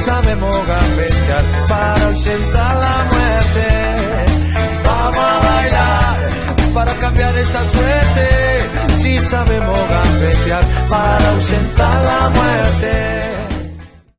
Sabemos gambetear para ausentar la muerte. Vamos a bailar para cambiar esta suerte. Si sabemos gambetear para ausentar la muerte.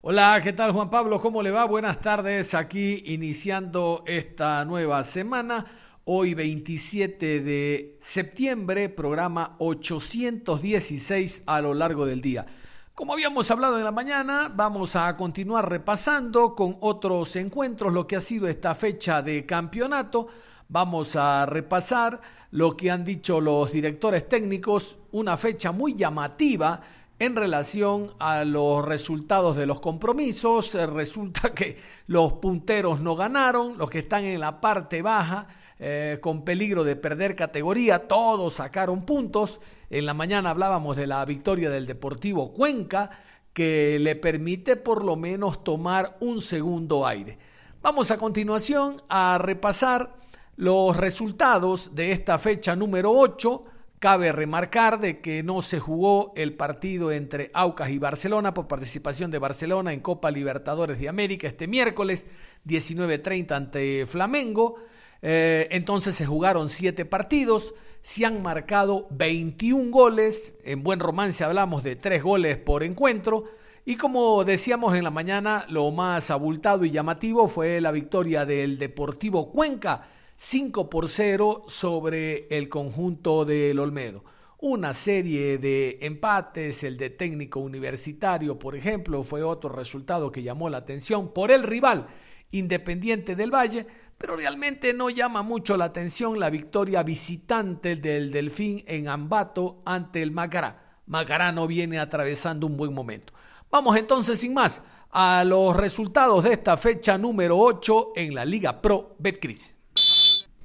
Hola, ¿qué tal Juan Pablo? ¿Cómo le va? Buenas tardes. Aquí iniciando esta nueva semana. Hoy 27 de septiembre, programa 816 a lo largo del día. Como habíamos hablado en la mañana, vamos a continuar repasando con otros encuentros lo que ha sido esta fecha de campeonato. Vamos a repasar lo que han dicho los directores técnicos, una fecha muy llamativa en relación a los resultados de los compromisos. Eh, resulta que los punteros no ganaron, los que están en la parte baja, eh, con peligro de perder categoría, todos sacaron puntos en la mañana hablábamos de la victoria del Deportivo Cuenca, que le permite por lo menos tomar un segundo aire. Vamos a continuación a repasar los resultados de esta fecha número 8. Cabe remarcar de que no se jugó el partido entre Aucas y Barcelona por participación de Barcelona en Copa Libertadores de América este miércoles 19.30 ante Flamengo. Eh, entonces se jugaron siete partidos se han marcado 21 goles, en buen romance hablamos de 3 goles por encuentro, y como decíamos en la mañana, lo más abultado y llamativo fue la victoria del Deportivo Cuenca, 5 por 0 sobre el conjunto del Olmedo. Una serie de empates, el de técnico universitario, por ejemplo, fue otro resultado que llamó la atención por el rival Independiente del Valle, pero realmente no llama mucho la atención la victoria visitante del Delfín en Ambato ante el Macará. Macará no viene atravesando un buen momento. Vamos entonces sin más a los resultados de esta fecha número 8 en la Liga Pro Betcris.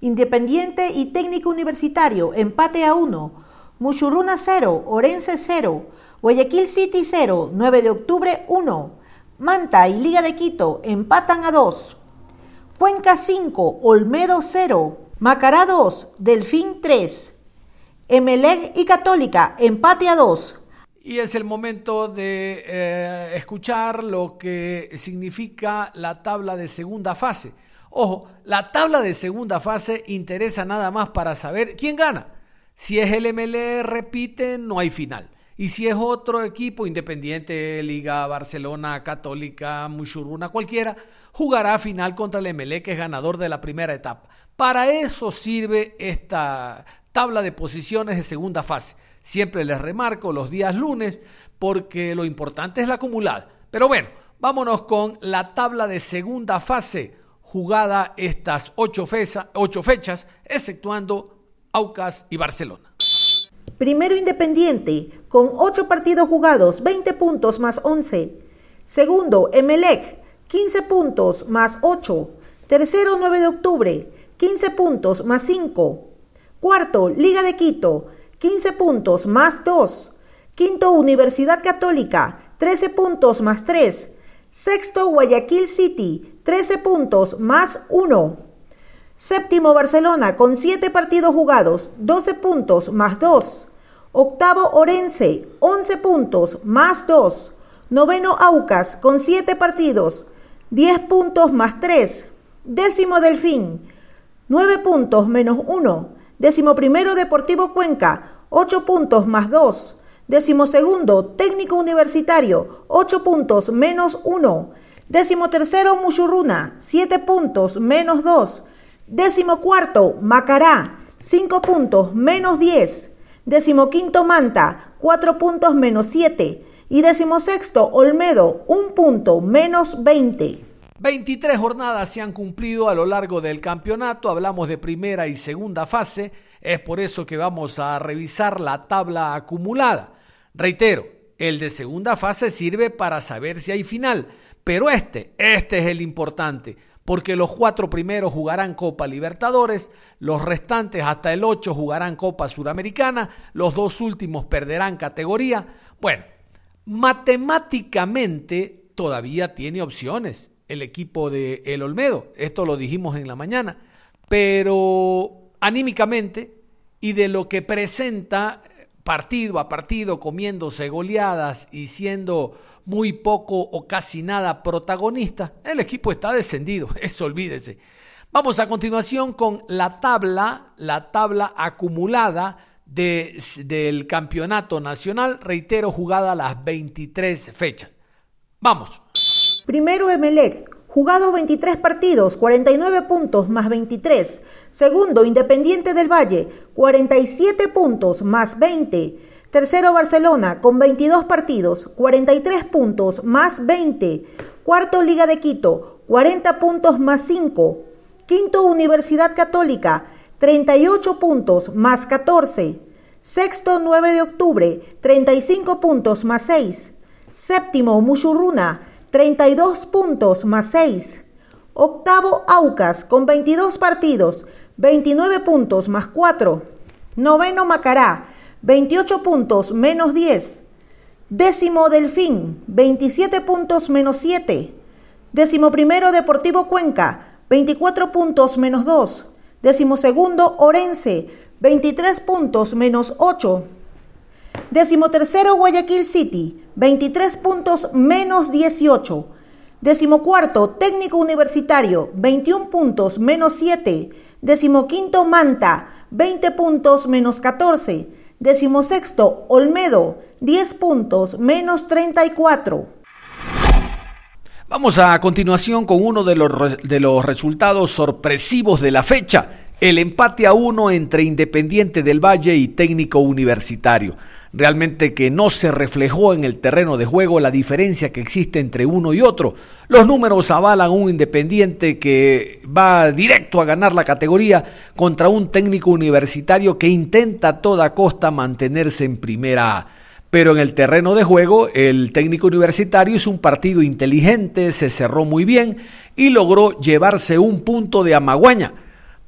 Independiente y Técnico Universitario, empate a 1. Muchurruna 0, Orense 0, Guayaquil City 0, 9 de octubre 1. Manta y Liga de Quito empatan a 2. Cuenca 5, Olmedo 0, Macará 2, Delfín 3, Emelec y Católica, empate a 2. Y es el momento de eh, escuchar lo que significa la tabla de segunda fase. Ojo, la tabla de segunda fase interesa nada más para saber quién gana. Si es el MLE, repite, no hay final. Y si es otro equipo, Independiente, Liga, Barcelona, Católica, Mushuruna, cualquiera, jugará final contra el MLE, que es ganador de la primera etapa. Para eso sirve esta tabla de posiciones de segunda fase. Siempre les remarco los días lunes, porque lo importante es la acumulada. Pero bueno, vámonos con la tabla de segunda fase, jugada estas ocho, ocho fechas, exceptuando Aucas y Barcelona. Primero Independiente, con 8 partidos jugados, 20 puntos más 11. Segundo, Emelec, 15 puntos más 8. Tercero, 9 de octubre, 15 puntos más 5. Cuarto, Liga de Quito, 15 puntos más 2. Quinto, Universidad Católica, 13 puntos más 3. Sexto, Guayaquil City, 13 puntos más 1. Séptimo, Barcelona, con 7 partidos jugados, 12 puntos más 2. Octavo, Orense, 11 puntos más 2. Noveno, Aucas, con 7 partidos, 10 puntos más 3. Décimo Delfín, 9 puntos menos 1. Décimo primero Deportivo Cuenca, 8 puntos más 2. Décimo segundo Técnico Universitario, 8 puntos menos 1. Décimo tercero Muchurruna, 7 puntos menos 2. Décimo cuarto Macará, 5 puntos menos 10. Décimo quinto Manta, 4 puntos menos 7 y decimosexto Olmedo, un punto menos 20. 23 jornadas se han cumplido a lo largo del campeonato, hablamos de primera y segunda fase, es por eso que vamos a revisar la tabla acumulada. Reitero, el de segunda fase sirve para saber si hay final, pero este, este es el importante, porque los cuatro primeros jugarán Copa Libertadores, los restantes hasta el 8 jugarán Copa Suramericana, los dos últimos perderán categoría. Bueno, matemáticamente todavía tiene opciones el equipo de El Olmedo. Esto lo dijimos en la mañana. Pero anímicamente y de lo que presenta partido a partido, comiéndose goleadas y siendo muy poco o casi nada protagonista, el equipo está descendido. Eso olvídese. Vamos a continuación con la tabla, la tabla acumulada de, del campeonato nacional, reitero, jugada las 23 fechas. Vamos. Primero Emelec, jugados 23 partidos, 49 puntos más 23. Segundo Independiente del Valle, 47 puntos más 20. Tercero Barcelona con 22 partidos, 43 puntos más 20. Cuarto Liga de Quito, 40 puntos más 5. Quinto Universidad Católica, 38 puntos más 14. Sexto 9 de octubre, 35 puntos más 6. Séptimo Mushurruna, 32 puntos más 6. Octavo Aucas con 22 partidos, 29 puntos más 4. Noveno Macará, 28 puntos menos 10. Décimo Delfín, 27 puntos menos 7. Décimo primero Deportivo Cuenca, 24 puntos menos 2. Décimo segundo Orense, 23 puntos menos 8. Décimo tercero Guayaquil City, 23 puntos menos 18. Décimo cuarto Técnico Universitario, 21 puntos menos 7. Décimo quinto Manta, 20 puntos menos 14. Décimo sexto Olmedo, 10 puntos menos 34. Vamos a continuación con uno de los, de los resultados sorpresivos de la fecha. El empate a uno entre Independiente del Valle y Técnico Universitario realmente que no se reflejó en el terreno de juego la diferencia que existe entre uno y otro. Los números avalan un independiente que va directo a ganar la categoría contra un técnico universitario que intenta a toda costa mantenerse en primera A. Pero en el terreno de juego, el técnico universitario hizo un partido inteligente, se cerró muy bien y logró llevarse un punto de Amaguaña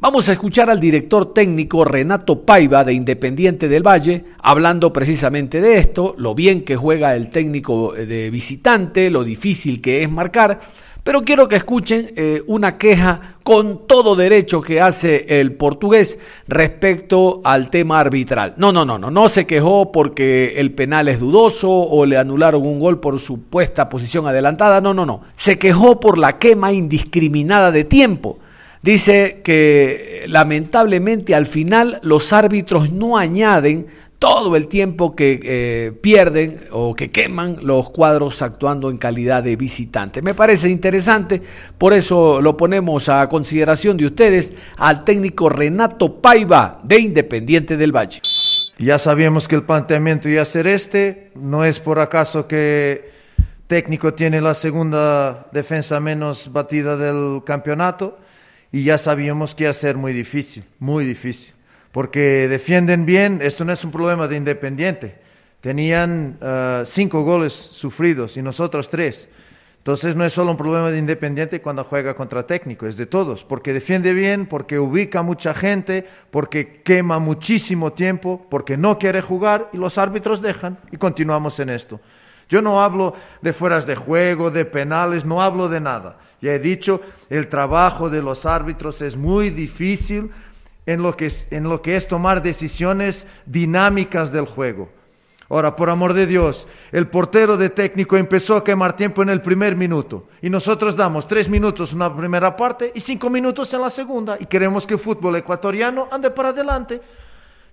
Vamos a escuchar al director técnico Renato Paiva de Independiente del Valle hablando precisamente de esto, lo bien que juega el técnico de visitante, lo difícil que es marcar, pero quiero que escuchen eh, una queja con todo derecho que hace el portugués respecto al tema arbitral. No, no, no, no, no se quejó porque el penal es dudoso o le anularon un gol por supuesta posición adelantada, no, no, no, se quejó por la quema indiscriminada de tiempo. Dice que lamentablemente al final los árbitros no añaden todo el tiempo que eh, pierden o que queman los cuadros actuando en calidad de visitante. Me parece interesante, por eso lo ponemos a consideración de ustedes al técnico Renato Paiva de Independiente del Valle. Ya sabíamos que el planteamiento iba a ser este, no es por acaso que técnico tiene la segunda defensa menos batida del campeonato y ya sabíamos que iba a ser muy difícil, muy difícil, porque defienden bien, esto no es un problema de Independiente, tenían ah, cinco goles sufridos y nosotros tres. Entonces no es solo un problema de Independiente cuando juega contra técnico, es de todos, porque defiende bien, porque ubica mucha gente, porque quema muchísimo tiempo, porque no quiere jugar y los árbitros dejan y continuamos en esto. Yo no hablo de fueras de juego, de penales, no hablo de nada. Ya he dicho, el trabajo de los árbitros es muy difícil en lo que es, en lo que es tomar decisiones dinámicas del juego. Ahora, por amor de Dios, el portero de técnico empezó a quemar tiempo en el primer minuto y nosotros damos tres minutos en la primera parte y cinco minutos en la segunda y queremos que el fútbol ecuatoriano ande para adelante.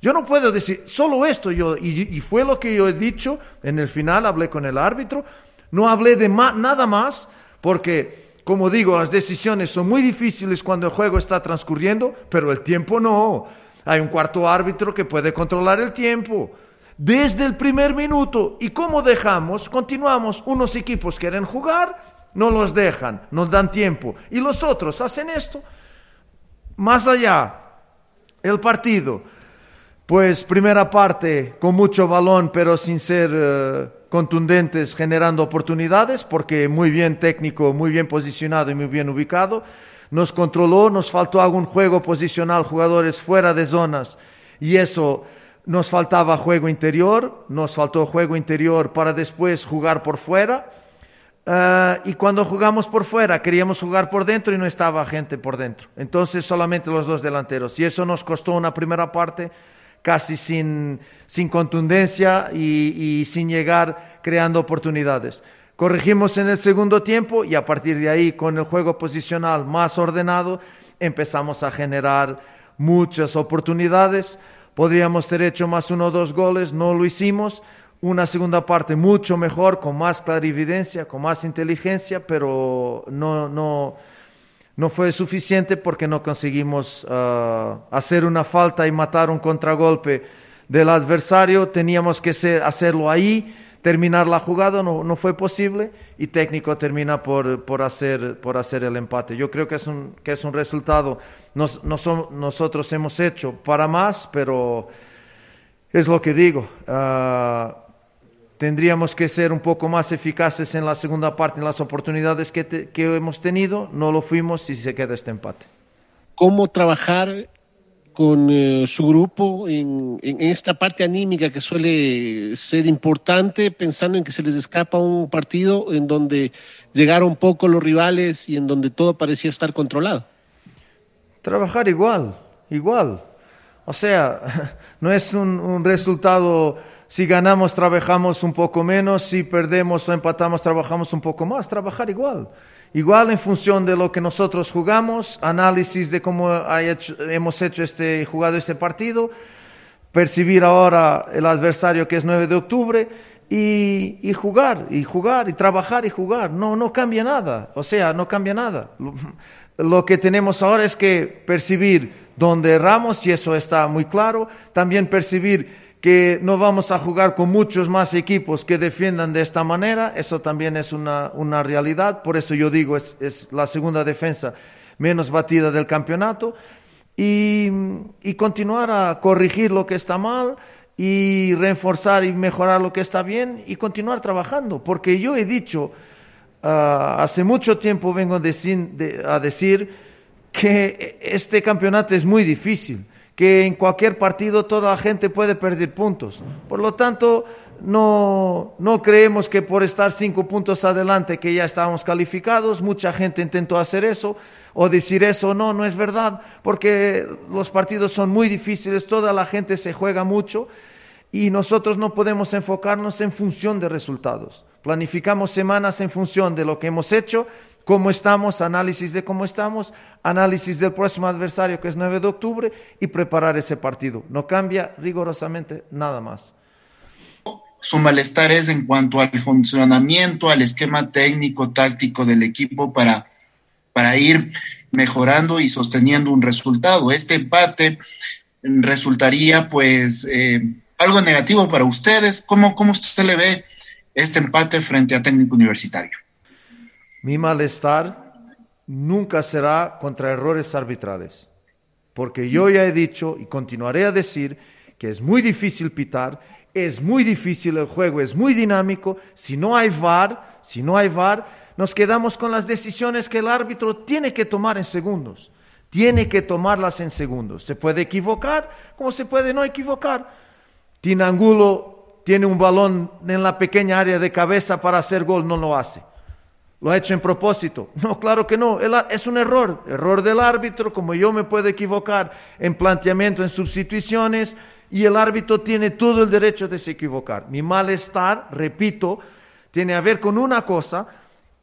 Yo no puedo decir solo esto, yo, y, fue lo que yo he dicho en el final, hablé con el árbitro, no hablé de nada más porque como digo, las decisiones son muy difíciles cuando el juego está transcurriendo, pero el tiempo no. Hay un cuarto árbitro que puede controlar el tiempo. Desde el primer minuto. ¿Y cómo dejamos? Continuamos. Unos equipos quieren jugar, no los dejan, nos dan tiempo. Y los otros hacen esto. Más allá, el partido, pues primera parte con mucho balón, pero sin ser eh, contundentes, generando oportunidades, porque muy bien técnico, muy bien posicionado y muy bien ubicado. Nos controló, nos faltó algún juego posicional, jugadores fuera de zonas, y eso nos faltaba juego interior, nos faltó juego interior para después jugar por fuera. Eh, y cuando jugamos por fuera, queríamos jugar por dentro y no estaba gente por dentro. Entonces solamente los dos delanteros. Y eso nos costó una primera parte casi sin, sin contundencia y, y, sin llegar creando oportunidades. Corregimos en el segundo tiempo y a partir de ahí, con el juego posicional más ordenado, empezamos a generar muchas oportunidades. Podríamos haber hecho más uno o dos goles, no lo hicimos. Una segunda parte mucho mejor, con más clarividencia, con más inteligencia, pero no, no, no fue suficiente porque no conseguimos uh, hacer una falta y matar un contragolpe del adversario. Teníamos que hacerlo ahí, terminar la jugada, no, fue posible y técnico termina por, por, hacer, por hacer el empate. Yo creo que es un, que es un resultado, nos, nos, nosotros hemos hecho para más, pero es lo que digo. Uh, tendríamos que ser un poco más eficaces en la segunda parte, en las oportunidades que, te, que hemos tenido, no lo fuimos y se queda este empate. ¿Cómo trabajar con eh, su grupo en, en, esta parte anímica que suele ser importante, pensando en que se les escapa un partido en donde llegaron poco los rivales y en donde todo parecía estar controlado? Trabajar igual, igual. O sea, no es un, un resultado si ganamos, trabajamos un poco menos. Si perdemos o empatamos, trabajamos un poco más. Trabajar igual. Igual en función de lo que nosotros jugamos, análisis de cómo hemos hecho este, jugado este partido, percibir ahora el adversario que es 9 de octubre y, y, jugar, y jugar, y trabajar y jugar. No, no cambia nada. O sea, no cambia nada. Lo que tenemos ahora es que percibir dónde erramos, y eso está muy claro. También percibir que no vamos a jugar con muchos más equipos que defiendan de esta manera, eso también es una, una realidad, por eso yo digo, es, es, la segunda defensa menos batida del campeonato, y, y, continuar a corregir lo que está mal y reforzar y mejorar lo que está bien y continuar trabajando, porque yo he dicho, uh, hace mucho tiempo vengo a decir que este campeonato es muy difícil que en cualquier partido toda la gente puede perder puntos. Por lo tanto, no, no creemos que por estar cinco puntos adelante que ya estábamos calificados, mucha gente intentó hacer eso o decir eso, no, no es verdad, porque los partidos son muy difíciles, toda la gente se juega mucho y nosotros no podemos enfocarnos en función de resultados. Planificamos semanas en función de lo que hemos hecho cómo estamos, análisis de cómo estamos, análisis del próximo adversario que es 9 de octubre y preparar ese partido. No cambia rigurosamente nada más. Su malestar es en cuanto al funcionamiento, al esquema técnico, táctico del equipo para, para ir mejorando y sosteniendo un resultado. Este empate resultaría pues eh, algo negativo para ustedes. ¿Cómo, ¿Cómo usted le ve este empate frente a técnico universitario? Mi malestar nunca será contra errores arbitrales, porque yo ya he dicho y continuaré a decir que es muy difícil pitar, es muy difícil el juego, es muy dinámico, si no hay VAR, si no hay VAR, nos quedamos con las decisiones que el árbitro tiene que tomar en segundos. Tiene que tomarlas en segundos. Se puede equivocar como se puede no equivocar. Tinangulo tiene un balón en la pequeña área de cabeza para hacer gol, no lo hace. ¿Lo ha hecho en propósito? No, claro que no. Es un error. Error del árbitro, como yo me puedo equivocar en planteamiento, en sustituciones, y el árbitro tiene todo el derecho de se equivocar. Mi malestar, repito, tiene a ver con una cosa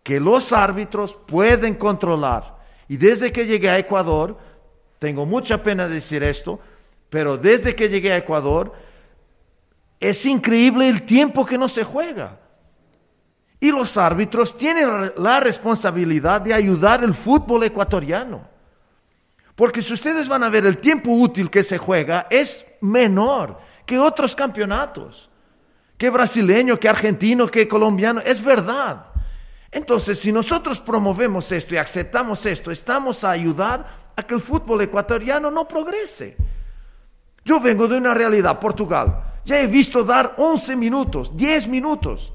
que los árbitros pueden controlar. Y desde que llegué a Ecuador, tengo mucha pena decir esto, pero desde que llegué a Ecuador, es increíble el tiempo que no se juega. Y los árbitros tienen la responsabilidad de ayudar el fútbol ecuatoriano. Porque si ustedes van a ver el tiempo útil que se juega, es menor que otros campeonatos. Que brasileño, que argentino, que colombiano. Es verdad. Entonces, si nosotros promovemos esto y aceptamos esto, estamos a ayudar a que el fútbol ecuatoriano no progrese. Yo vengo de una realidad, Portugal. Ya he visto dar 11 minutos, 10 minutos.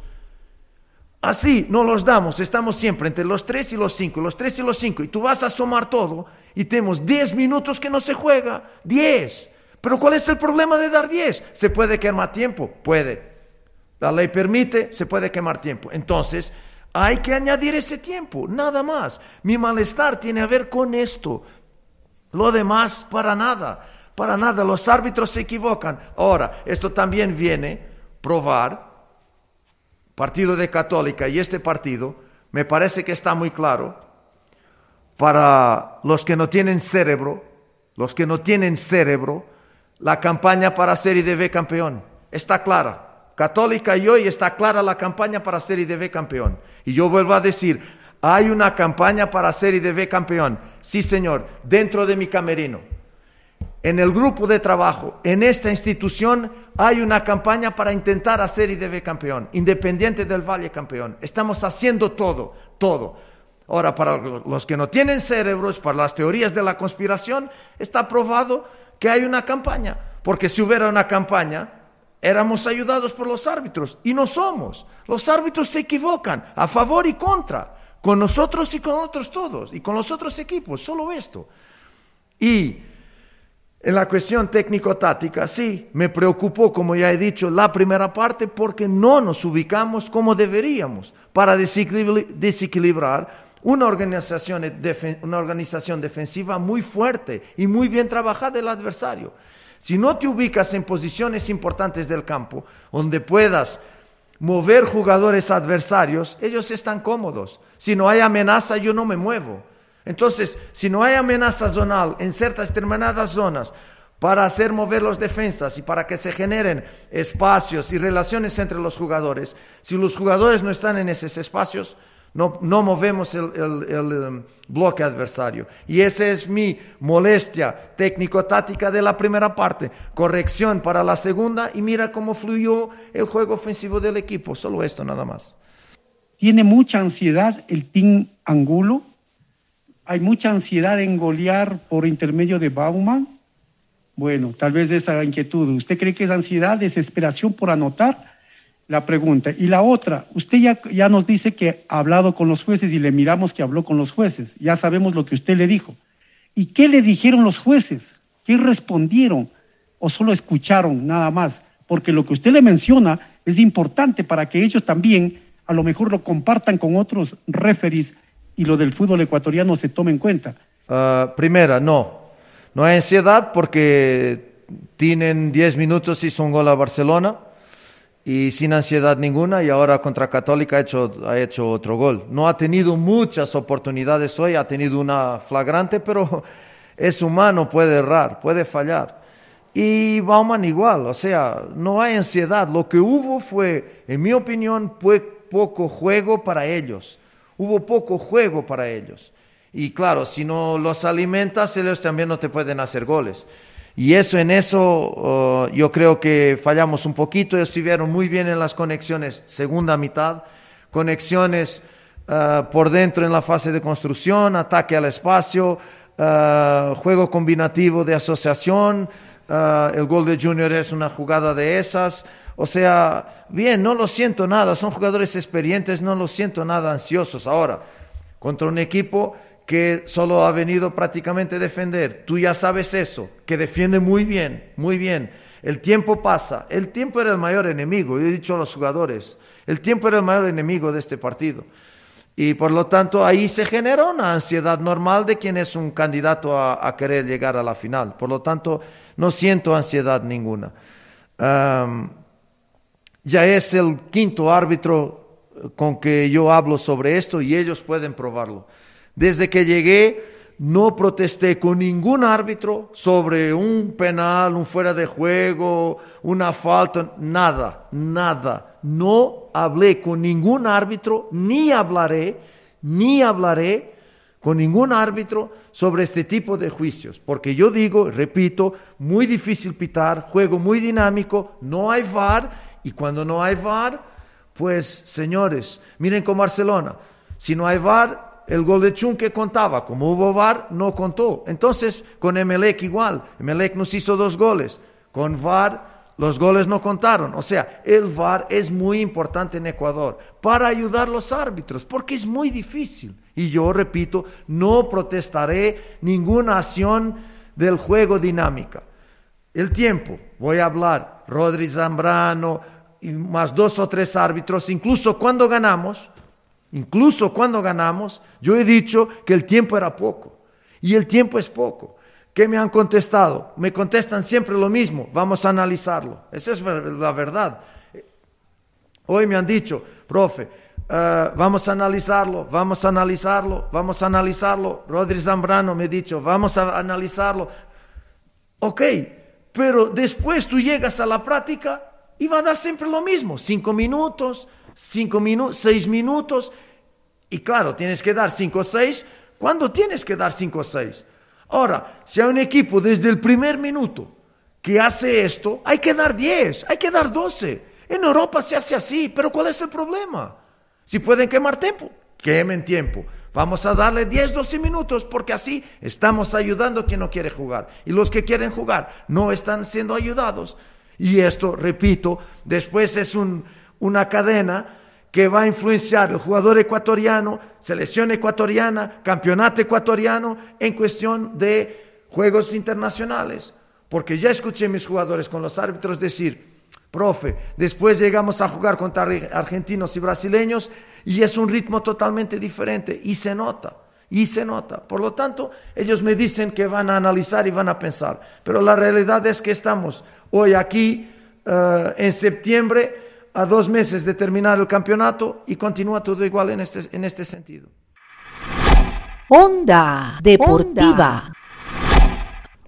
Así no los damos, estamos siempre entre los 3 y los 5, los 3 y los 5, y tú vas a sumar todo y tenemos 10 minutos que no se juega, 10. Pero ¿cuál es el problema de dar 10? ¿Se puede quemar tiempo? Puede. La ley permite, se puede quemar tiempo. Entonces, hay que añadir ese tiempo, nada más. Mi malestar tiene a ver con esto. Lo demás, para nada. Para nada, los árbitros se equivocan. Ahora, esto también viene probar, partido de Católica y este partido, me parece que está muy claro, para los que no tienen cerebro, los que no tienen cerebro, la campaña para ser IDB campeón. Está clara. Católica y hoy está clara la campaña para ser IDB campeón. Y yo vuelvo a decir, hay una campaña para ser IDB campeón. Sí, señor, dentro de mi camerino en el grupo de trabajo, en esta institución, hay una campaña para intentar hacer IDB campeón, independiente del Valle campeón. Estamos haciendo todo, todo. Ahora, para los que no tienen cerebros, para las teorías de la conspiración, está probado que hay una campaña. Porque si hubiera una campaña, éramos ayudados por los árbitros. Y no somos. Los árbitros se equivocan, a favor y contra. Con nosotros y con otros todos. Y con los otros equipos, solo esto. Y en la cuestión técnico-táctica, sí, me preocupó, como ya he dicho, la primera parte porque no nos ubicamos como deberíamos para desequilibrar una organización, una organización defensiva muy fuerte y muy bien trabajada del adversario. Si no te ubicas en posiciones importantes del campo, donde puedas mover jugadores adversarios, ellos están cómodos. Si no hay amenaza, yo no me muevo. Entonces, si no hay amenaza zonal en ciertas determinadas zonas para hacer mover los defensas y para que se generen espacios y relaciones entre los jugadores, si los jugadores no están en esos espacios, no, movemos el, um, bloque adversario. Y esa es mi molestia técnico-táctica de la primera parte. Corrección para la segunda y mira cómo fluyó el juego ofensivo del equipo. Solo esto nada más. Tiene mucha ansiedad el Team Angulo hay mucha ansiedad en golear por intermedio de Bauman. Bueno, tal vez esa inquietud. ¿Usted cree que es ansiedad, desesperación por anotar? La pregunta. Y la otra, usted ya, ya nos dice que ha hablado con los jueces y le miramos que habló con los jueces. Ya sabemos lo que usted le dijo. ¿Y qué le dijeron los jueces? ¿Qué respondieron? ¿O solo escucharon nada más? Porque lo que usted le menciona es importante para que ellos también a lo mejor lo compartan con otros referees y lo del fútbol ecuatoriano se tome en cuenta? Ah, primera, no. No hay ansiedad porque tienen 10 minutos y un gol a Barcelona y sin ansiedad ninguna y ahora contra Católica ha hecho, ha hecho otro gol. No ha tenido muchas oportunidades hoy, ha tenido una flagrante, pero es humano, puede errar, puede fallar. Y Bauman igual, o sea, no hay ansiedad. Lo que hubo fue, en mi opinión, fue poco juego para ellos hubo poco juego para ellos. Y claro, si no los alimentas, ellos también no te pueden hacer goles. Y eso en eso oh, yo creo que fallamos un poquito. Estuvieron muy bien en las conexiones, segunda mitad, conexiones ah, por dentro en la fase de construcción, ataque al espacio, ah, juego combinativo de asociación. Ah, el gol de Junior es una jugada de esas. O sea, bien, no lo siento nada, son jugadores experientes, no lo siento nada ansiosos. Ahora, contra un equipo que solo ha venido prácticamente a defender, tú ya sabes eso, que defiende muy bien, muy bien. El tiempo pasa, el tiempo era el mayor enemigo, yo he dicho a los jugadores, el tiempo era el mayor enemigo de este partido. Y por lo tanto ahí se genera una ansiedad normal de quien es un candidato a, querer llegar a la final. Por lo tanto, no siento ansiedad ninguna ya es el quinto árbitro con que yo hablo sobre esto y ellos pueden probarlo. Desde que llegué no protesté con ningún árbitro sobre un penal, un fuera de juego, una falta, nada, nada. No hablé con ningún árbitro, ni hablaré, ni hablaré con ningún árbitro sobre este tipo de juicios, porque yo digo, repito, muy difícil pitar, juego muy dinámico, no hay VAR y cuando no hay VAR, pues señores, miren con Barcelona. Si no hay VAR, el gol de Chunque contaba. Como hubo VAR, no contó. Entonces, con Emelec igual. Emelec nos hizo dos goles. Con VAR, los goles no contaron. O sea, el VAR es muy importante en Ecuador para ayudar a los árbitros, porque es muy difícil. Y yo repito, no protestaré ninguna acción del juego dinámica. El tiempo, voy a hablar, Rodri Zambrano y más dos o tres árbitros, incluso cuando ganamos, incluso cuando ganamos, yo he dicho que el tiempo era poco. Y el tiempo es poco. ¿Qué me han contestado? Me contestan siempre lo mismo, vamos a analizarlo. Esa es la verdad. Hoy me han dicho, profe, eh, vamos a analizarlo, vamos a analizarlo, vamos a analizarlo. Rodri Zambrano me ha dicho, vamos a analizarlo. Ok, pero después tú llegas a la práctica y va a dar siempre lo mismo, cinco minutos, cinco minutos, seis minutos. Y claro, tienes que dar cinco o seis. ¿Cuándo tienes que dar cinco o seis? Ahora, si hay un equipo desde el primer minuto que hace esto, hay que dar 10, hay que dar 12. En Europa se hace así, pero ¿cuál es el problema? Si pueden quemar tiempo, quemen tiempo. Vamos a darle 10, 12 minutos porque así estamos ayudando a quien no quiere jugar. Y los que quieren jugar no están siendo ayudados. Y esto, repito, después es una cadena que va a influenciar el jugador ecuatoriano, selección ecuatoriana, campeonato ecuatoriano en cuestión de juegos internacionales. Porque ya escuché a mis jugadores con los árbitros decir, profe, después llegamos a jugar contra argentinos y brasileños y es un ritmo totalmente diferente y se nota, y se nota. Por lo tanto, ellos me dicen que van a analizar y van a pensar, pero la realidad es que estamos hoy aquí eh, en septiembre a dos meses de terminar el campeonato y continúa todo igual en este, en este sentido. Onda Deportiva.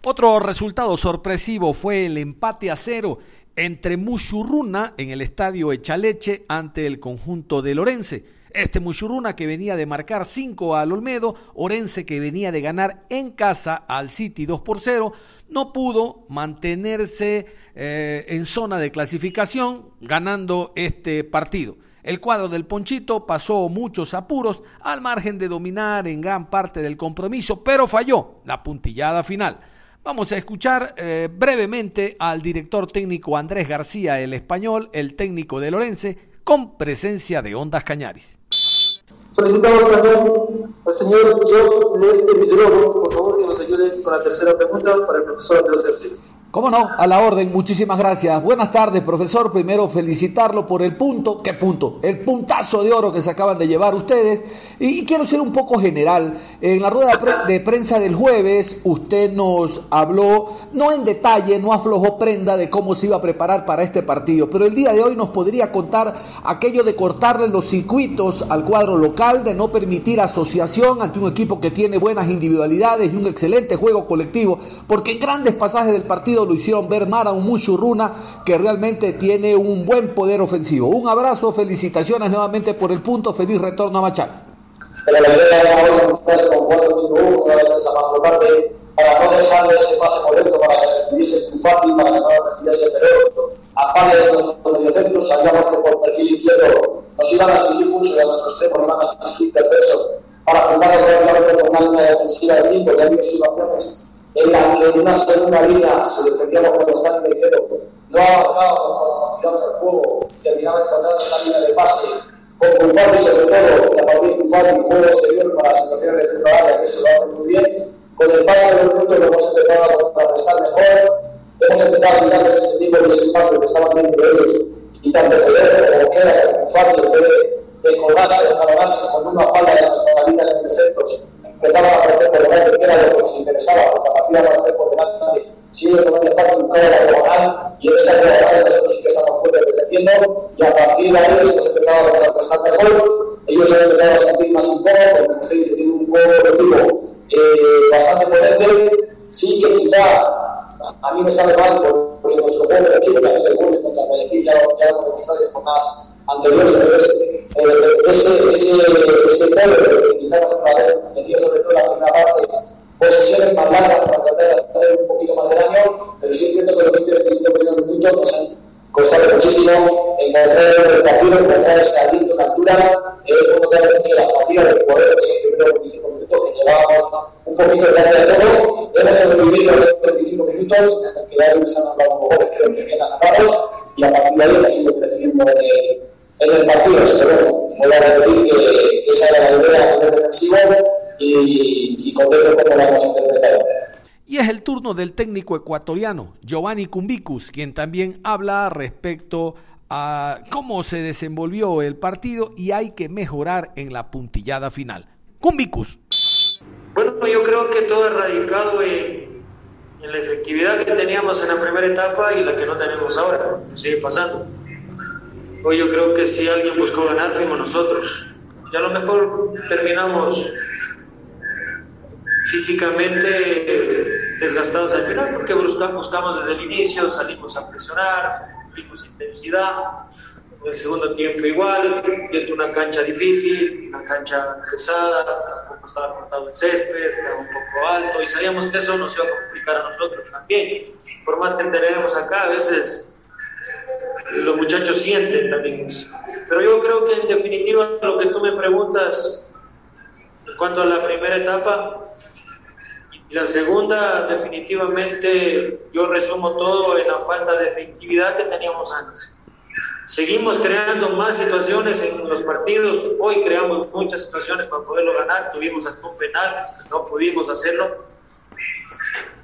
Otro resultado sorpresivo fue el empate a cero entre Mushurruna en el estadio Echaleche ante el conjunto de Lorense. Este Mushurruna que venía de marcar 5 al Olmedo, Orense que venía de ganar en casa al City 2 por 0, no pudo mantenerse eh, en zona de clasificación ganando este partido. El cuadro del Ponchito pasó muchos apuros al margen de dominar en gran parte del compromiso, pero falló la puntillada final. Vamos a escuchar eh, brevemente al director técnico Andrés García, el español, el técnico de Lorense, con presencia de Ondas Cañaris. Solicitamos también al señor John Lester Hidrogo, por favor, que nos ayude con la tercera pregunta para el profesor Andrés García. ¿Cómo no? A la orden, muchísimas gracias. Buenas tardes, profesor. Primero felicitarlo por el punto, ¿qué punto? El puntazo de oro que se acaban de llevar ustedes. Y, quiero ser un poco general. En la rueda de prensa del jueves, usted nos habló, no en detalle, no aflojó prenda de cómo se iba a preparar para este partido, pero el día de hoy nos podría contar aquello de cortarle los circuitos al cuadro local, de no permitir asociación ante un equipo que tiene buenas individualidades y un excelente juego colectivo, porque en grandes pasajes del partido lo hicieron ver Mara un Runa, que realmente tiene un buen poder ofensivo. Un abrazo, felicitaciones nuevamente por el punto, feliz retorno a Machán. La idea con 4-5-1, para no dejar ese pase correcto, para que recibiese fácil, para que no recibiese Feroz. Aparte de nuestros mediocentros, sabíamos que por perfil izquierdo nos iban a exigir mucho y a nuestros extremos iban a exigir terceros para jugar el con una línea defensiva de 5 y hay situaciones en la en una segunda línea se defendía estar de cero, no avanzaba con del juego, terminaba encontrando esa línea de pase, con Bufati sobre todo, y a partir de Bufati juego exterior para situaciones de centro área, que se lo hace muy bien, con el paso del mundo lo hemos empezado a contrarrestar mejor, hemos empezado a mirar ese tipo de ese espacio que estaban dentro de ellos, y tan referencia como queda con Bufati, en vez de, de colgarse, de con una pala de nuestra línea de centros, empezaban a aparecer por delante, que era lo que nos interesaba, la capacidad de aparecer por delante, sigue con un espacio en la diagonal, y en esa diagonal nosotros sí que estamos fuertes defendiendo, y a partir de ahí hemos empezado a contrarrestar mejor, ellos han empezado a sentir más incómodos, porque como ustedes tienen un juego colectivo eh, bastante potente, sí que quizá a mí me sale mal porque nuestro juego colectivo, que a el gol contra Guayaquil ya, ya lo hemos demostrado en formas anteriores, entonces eh, ese, ese, ese que quizás tenía sobre todo la primera parte posesiones más largas para tratar de hacer un poquito más de daño, pero sí es cierto que los 20 25 primeros minutos nos han costado muchísimo encontrar el partido, encontrar ese altura, eh, depende mucho de la fatiga del jugador, esos primeros 25 minutos que llevábamos un poquito de de todo. Hemos sobrevivido esos 25 minutos, en el que ya empezamos a dar unos goles, creo que bien ganados, y a partir de ahí hemos ido creciendo en el, en el partido. Pero bueno, voy a repetir que, que esa era la idea a defensivo y, y contento cómo la hemos interpretado. Y es el turno del técnico ecuatoriano, Giovanni Cumbicus, quien también habla respecto a cómo se desenvolvió el partido y hay que mejorar en la puntillada final. Cumbicus. Bueno, yo creo que todo es radicado en, en, la efectividad que teníamos en la primera etapa y la que no tenemos ahora. Sigue pasando. Hoy yo creo que si alguien buscó ganar, fuimos nosotros. Y a lo mejor terminamos físicamente desgastados al final, porque buscamos desde el inicio, salimos a presionar, tuvimos intensidad, en el segundo tiempo igual, viendo una cancha difícil, una cancha pesada, tampoco estaba cortado el césped, estaba un poco alto, y sabíamos que eso nos iba a complicar a nosotros también. Por más que tenemos acá, a veces los muchachos sienten también eso. Pero yo creo que en definitiva lo que tú me preguntas cuanto a la primera etapa, y la segunda, definitivamente, yo resumo todo en la falta de efectividad que teníamos antes. Seguimos creando más situaciones en los partidos. Hoy creamos muchas situaciones para poderlo ganar. Tuvimos hasta un penal, no pudimos hacerlo.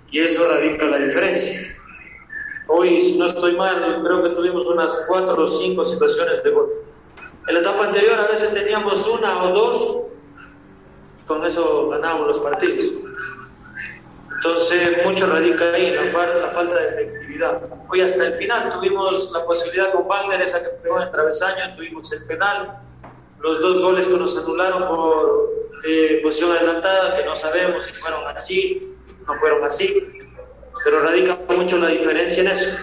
Y eso radica la diferencia. Hoy, si no estoy mal, creo que tuvimos unas cuatro o cinco situaciones de gol. En la etapa anterior a veces teníamos una o dos, y con eso ganábamos los partidos. Entonces, mucho radica ahí la, la falta de efectividad. Hoy hasta el final tuvimos la posibilidad con Wagner, esa que pegó en tuvimos el penal, los dos goles que nos anularon por eh, posición adelantada, que no sabemos si fueron así, no fueron así, pero radica mucho la diferencia en eso,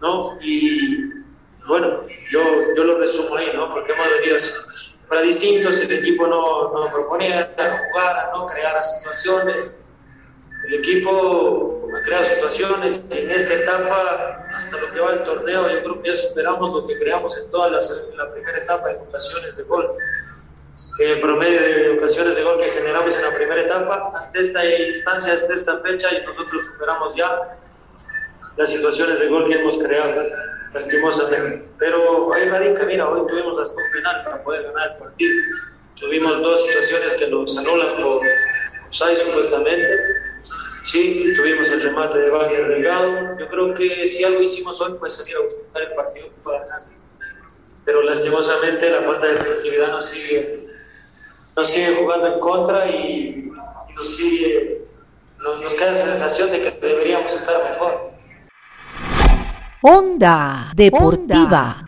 ¿no? Y bueno, yo, yo lo resumo ahí, ¿no? Porque hemos venido para distintos, el equipo no, no proponía, no jugara, no creara situaciones, el equipo ha creado situaciones en esta etapa, hasta lo que va el torneo, yo creo que ya superamos lo que creamos en toda la, la primera etapa en ocasiones de gol. En el promedio de ocasiones de gol que generamos en la primera etapa, hasta esta instancia, hasta esta fecha, y nosotros superamos ya las situaciones de gol que hemos creado, lastimosamente. Pero ahí radica, mira, hoy tuvimos hasta un penal para poder ganar el partido. Tuvimos dos situaciones que nos anulan por seis supuestamente Sí, tuvimos el remate de Wagner Delgado. Yo creo que si algo hicimos hoy, pues salir a buscar el partido para ganar. Pero lastimosamente la falta de defensividad nos sigue, nos sigue jugando en contra y, nos sigue, nos, nos queda la sensación de que deberíamos estar mejor. Onda Deportiva.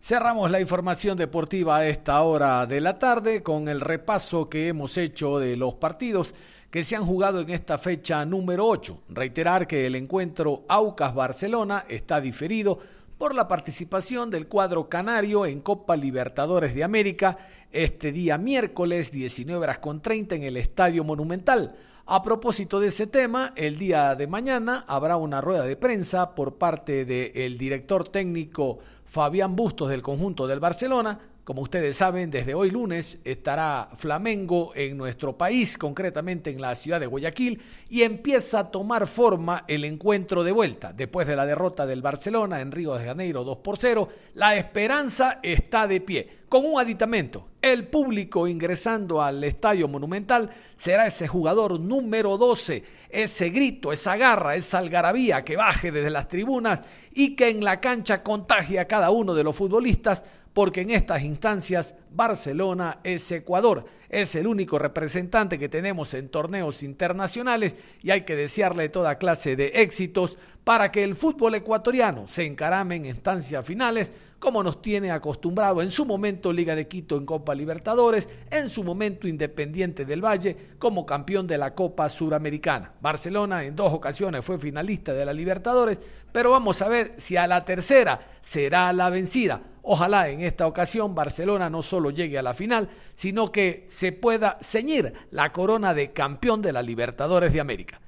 Cerramos la información deportiva a esta hora de la tarde con el repaso que hemos hecho de los partidos que se han jugado en esta fecha número 8. Reiterar que el encuentro Aucas-Barcelona está diferido por la participación del cuadro canario en Copa Libertadores de América este día miércoles 19 horas con 30 en el Estadio Monumental. A propósito de ese tema, el día de mañana habrá una rueda de prensa por parte del director técnico Fabián Bustos del conjunto del Barcelona, como ustedes saben, desde hoy lunes estará Flamengo en nuestro país, concretamente en la ciudad de Guayaquil, y empieza a tomar forma el encuentro de vuelta. Después de la derrota del Barcelona en Río de Janeiro 2 por 0, la esperanza está de pie, con un aditamento. El público ingresando al Estadio Monumental será ese jugador número 12, ese grito, esa garra, esa algarabía que baje desde las tribunas y que en la cancha contagie a cada uno de los futbolistas porque en estas instancias Barcelona es Ecuador, es el único representante que tenemos en torneos internacionales y hay que desearle toda clase de éxitos para que el fútbol ecuatoriano se encarame en instancias finales como nos tiene acostumbrado en su momento Liga de Quito en Copa Libertadores, en su momento Independiente del Valle como campeón de la Copa Suramericana. Barcelona en dos ocasiones fue finalista de la Libertadores, pero vamos a ver si a la tercera será la vencida. Ojalá en esta ocasión Barcelona no solo llegue a la final, sino que se pueda ceñir la corona de campeón de la Libertadores de América.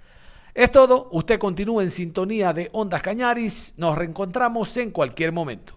Es todo, usted continúa en sintonía de Ondas Cañaris, nos reencontramos en cualquier momento.